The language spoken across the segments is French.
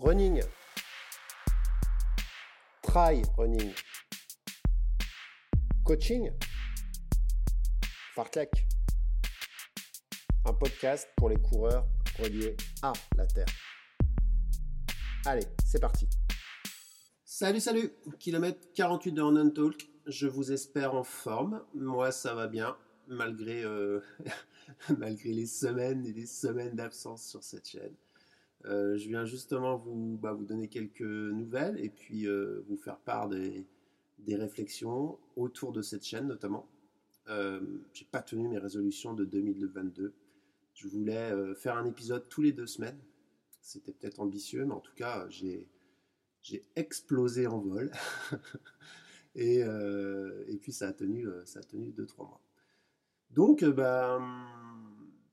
running, try running, coaching, fartlek. Un podcast pour les coureurs reliés à la Terre. Allez, c'est parti. Salut, salut Kilomètre 48 de Run Talk. Je vous espère en forme. Moi, ça va bien, malgré, euh, malgré les semaines et les semaines d'absence sur cette chaîne. Euh, je viens justement vous, bah, vous donner quelques nouvelles et puis euh, vous faire part des, réflexions autour de cette chaîne notamment. Euh, j'ai pas tenu mes résolutions de 2022. Je voulais faire un épisode tous les deux semaines. C'était peut-être ambitieux, mais en tout cas, j'ai, explosé en vol. et, puis ça a tenu, ça a tenu 2-3 mois. Donc, bah,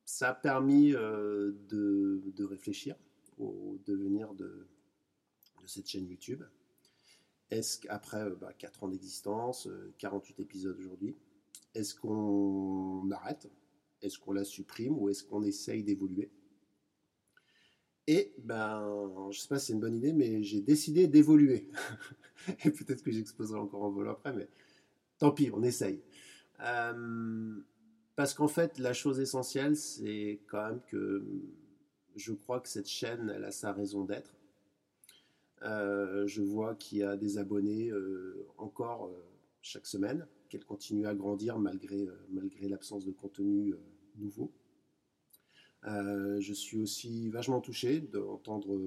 ça a permis de réfléchir au devenir de, cette chaîne YouTube. Est-ce qu'après euh, bah, 4 ans d'existence, 48 euh, épisodes aujourd'hui, est-ce qu'on arrête? Est-ce qu'on la supprime ou est-ce qu'on essaye d'évoluer? Et ben, je sais pas si c'est une bonne idée, mais j'ai décidé d'évoluer. Et peut-être que j'exposerai encore en vol après, mais tant pis, on essaye. Euh, parce qu'en fait, la chose essentielle, c'est quand même que je crois que cette chaîne, elle a sa raison d'être. Euh, je vois qu'il y a des abonnés euh, encore euh, chaque semaine, qu'elle continue à grandir malgré, malgré l'absence de contenu nouveau. je suis aussi vachement touché d'entendre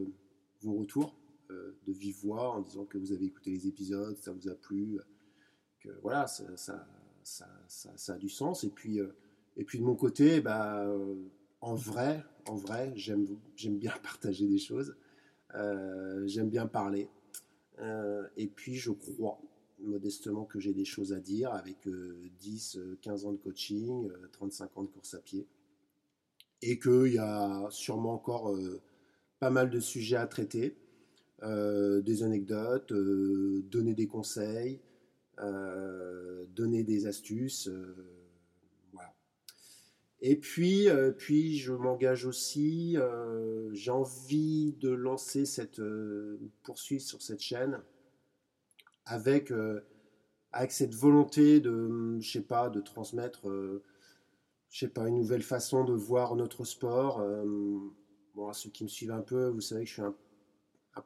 vos retours de vive voix en disant que vous avez écouté les épisodes, ça vous a plu, que voilà, ça, ça, ça, ça a du sens. Et puis, et puis de mon côté, bah, en vrai, en vrai, j'aime bien partager des choses. Euh, j'aime bien parler. Euh, et puis, je crois modestement que j'ai des choses à dire avec 10, euh, 15 ans de coaching, 35 ans de course à pied. Et qu'il y a sûrement encore pas mal de sujets à traiter, des anecdotes, donner des conseils, donner des astuces et puis, euh, puis je m'engage aussi, euh, j'ai envie de lancer cette euh, poursuite sur cette chaîne avec, avec cette volonté de, je sais pas, de transmettre, je sais pas, une nouvelle façon de voir notre sport. bon, à ceux qui me suivent un peu, vous savez que je suis un,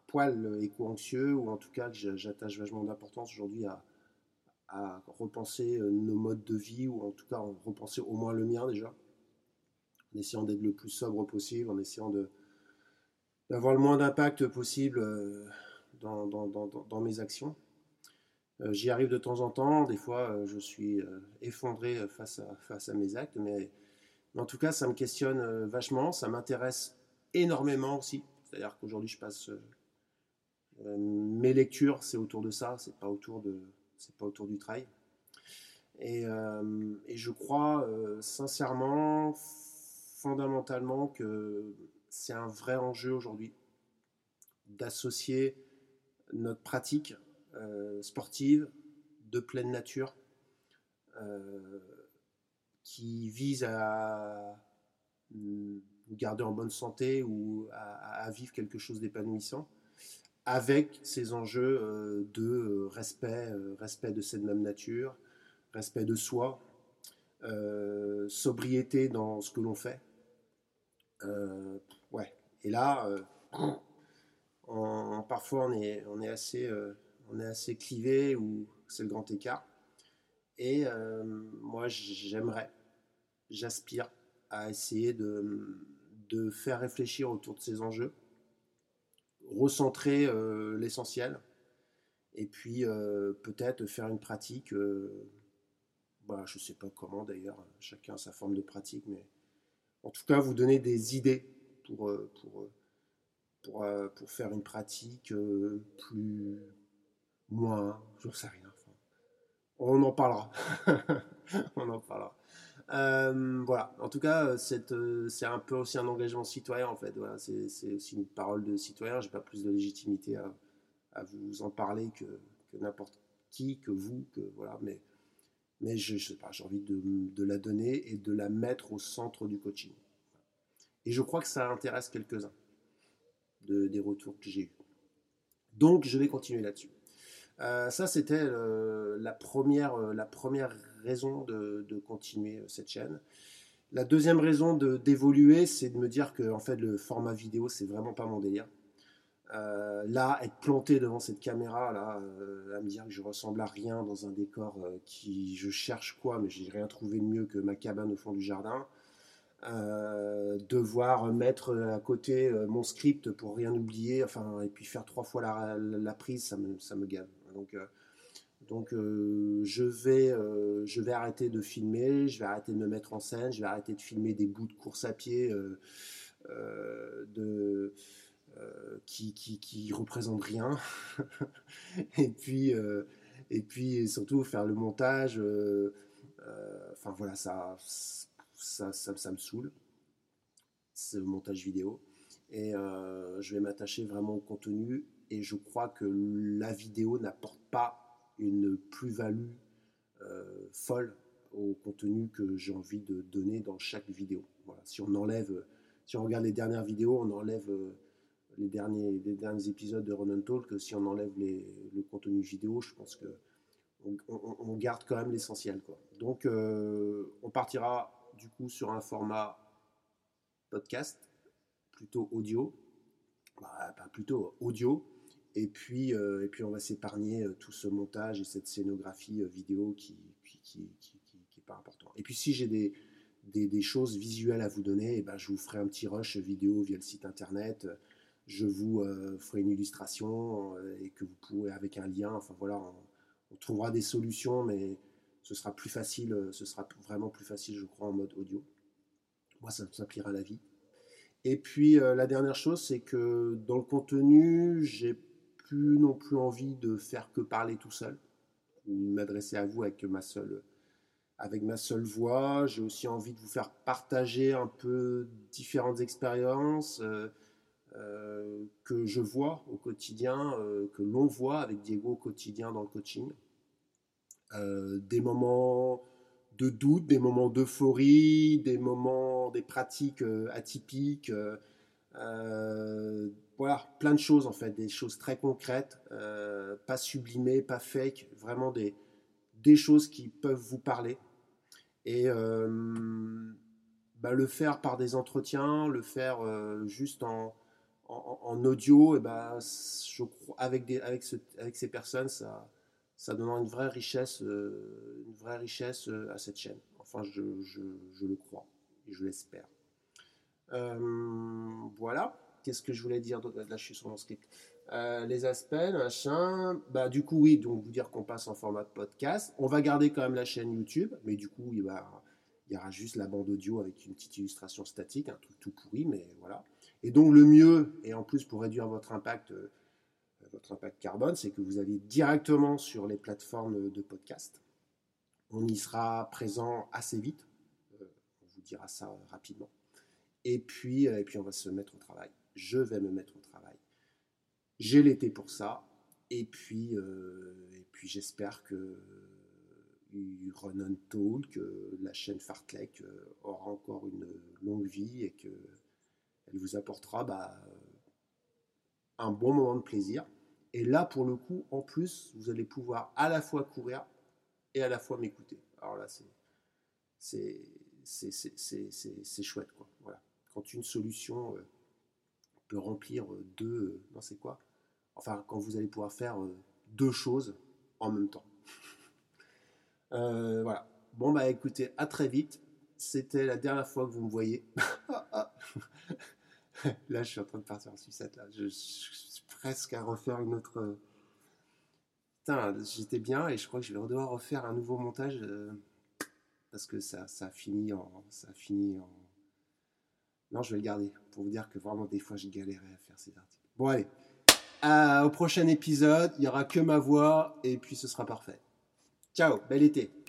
poil éco-anxieux, ou en tout cas que j'attache vachement d'importance aujourd'hui à, à repenser nos modes de vie, ou en tout cas repenser au moins le mien déjà en essayant d'être le plus sobre possible, en essayant de, d'avoir le moins d'impact possible euh, dans, dans, dans, mes actions. Euh, j'y arrive de temps en temps, des fois euh, je suis effondré face à, face à mes actes, mais, en tout cas ça me questionne vachement, ça m'intéresse énormément aussi. C'est-à-dire qu'aujourd'hui je passe mes lectures, c'est autour de ça, c'est pas autour pas autour du trail. Et, et je crois sincèrement fondamentalement que c'est un vrai enjeu aujourd'hui d'associer notre pratique euh, sportive de pleine nature euh, qui vise à nous garder en bonne santé ou à, vivre quelque chose d'épanouissant avec ces enjeux euh, de respect, respect de cette même nature, respect de soi, sobriété dans ce que l'on fait, ouais. Et là, euh, parfois on est, on est assez, euh, on est assez clivé ou c'est le grand écart. Et moi, j'aimerais, j'aspire à essayer de, de, faire réfléchir autour de ces enjeux, recentrer l'essentiel, et puis peut-être faire une pratique. Bah, je ne sais pas comment d'ailleurs, chacun a sa forme de pratique, mais en tout cas vous donner des idées pour, euh, pour, euh, pour, euh, pour faire une pratique plus, moins, je sais rien. on en parlera. on en parlera. voilà, en tout cas, c'est un peu aussi un engagement citoyen en fait. Voilà, c'est aussi une parole de citoyen. J'ai pas plus de légitimité à, à vous en parler que, que n'importe qui, que vous, que voilà. Mais mais j'ai envie de, la donner et de la mettre au centre du coaching. Et je crois que ça intéresse quelques-uns. de, des retours que j'ai eus. Donc je vais continuer là-dessus. Euh, ça, c'était la, première, la première raison de, de, continuer cette chaîne. La deuxième raison d'évoluer, c'est de me dire que en fait, le format vidéo, c'est vraiment pas mon délire. Euh, là, être planté devant cette caméra, là, euh, à me dire que je ressemble à rien dans un décor euh, qui, je cherche quoi, mais j'ai rien trouvé de mieux que ma cabane au fond du jardin. devoir mettre à côté mon script pour rien oublier, enfin, et puis faire trois fois la, prise, ça me, ça me gave. Donc, donc je, vais, je vais arrêter de filmer, je vais arrêter de me mettre en scène, je vais arrêter de filmer des bouts de course à pied, de qui, qui, qui, représente rien. et, puis, euh, et puis surtout faire le montage. Euh, enfin voilà, ça ça, ça, me saoule. Le montage vidéo. Et je vais m'attacher vraiment au contenu. Et je crois que la vidéo n'apporte pas une plus-value folle au contenu que j'ai envie de donner dans chaque vidéo. Voilà. Si on enlève, si on regarde les dernières vidéos, on enlève les derniers, les derniers épisodes de Ronan Talk, si on enlève le contenu vidéo, je pense que on, garde quand même l'essentiel. Donc, euh, on partira du coup sur un format podcast, plutôt audio, bah, plutôt audio, et puis, euh, et puis on va s'épargner euh, tout ce montage et cette scénographie vidéo qui, qui, qui, qui, est pas important. Et puis si j'ai des, des, des, choses visuelles à vous donner, et eh ben, je vous ferai un petit rush vidéo via le site internet je vous euh, ferai une illustration euh, et que vous pourrez avec un lien, enfin voilà, on, trouvera des solutions, mais ce sera plus facile, euh, ce sera vraiment plus facile, je crois, en mode audio. Moi, ça me simplifiera la vie. Et puis la dernière chose, c'est que dans le contenu, j'ai plus non plus envie de faire que parler tout seul ou m'adresser à vous avec ma seule avec ma seule voix. J'ai aussi envie de vous faire partager un peu différentes expériences. Euh, que je vois au quotidien, euh, que l'on voit avec Diego au quotidien dans le coaching. Euh, des moments de doute, des moments d'euphorie, des moments, des pratiques atypiques, voilà, plein de choses en fait, des choses très concrètes, pas sublimées, pas fake, vraiment des, des choses qui peuvent vous parler. Et bah, le faire par des entretiens, le faire juste en, en, audio, et eh ben, je crois, avec, des, avec, ce, avec ces personnes, ça, ça donnera une vraie richesse, euh, une vraie richesse euh, à cette chaîne. Enfin, je, je, le crois et je l'espère. Euh, voilà. Qu'est-ce que je voulais dire Là, je suis sur mon script. les aspects, machin. Bah, du coup, oui, donc vous dire qu'on passe en format de podcast. On va garder quand même la chaîne YouTube, mais du coup, il, il y aura juste la bande audio avec une petite illustration statique, un truc tout pourri, mais voilà. Et donc le mieux, et en plus pour réduire votre impact, euh, votre impact carbone, c'est que vous allez directement sur les plateformes de podcast. On y sera présent assez vite. Euh, on vous dira ça rapidement. Et puis, euh, et puis on va se mettre au travail. Je vais me mettre au travail. J'ai l'été pour ça. Et puis, et puis j'espère que Run on Talk, la chaîne Fartlek aura encore une longue vie et que elle vous apportera bah, un bon moment de plaisir. Et là, pour le coup, en plus, vous allez pouvoir à la fois courir et à la fois m'écouter. Alors là, c'est chouette. Quoi. Voilà. Quand une solution euh, peut remplir euh, deux... Euh, non, c'est quoi? Enfin, quand vous allez pouvoir faire deux choses en même temps. voilà. Bon, bah écoutez, à très vite. C'était la dernière fois que vous me voyez. là, je suis en train de partir en sucette. Là. Je, suis presque à refaire une autre. Putain, j'étais bien et je crois que je vais devoir refaire un nouveau montage euh, parce que ça, ça finit en. En. Non, je vais le garder pour vous dire que vraiment, des fois, j'ai galéré à faire ces articles. Bon, allez. au prochain épisode, il n'y aura que ma voix et puis ce sera parfait. Ciao, bel été.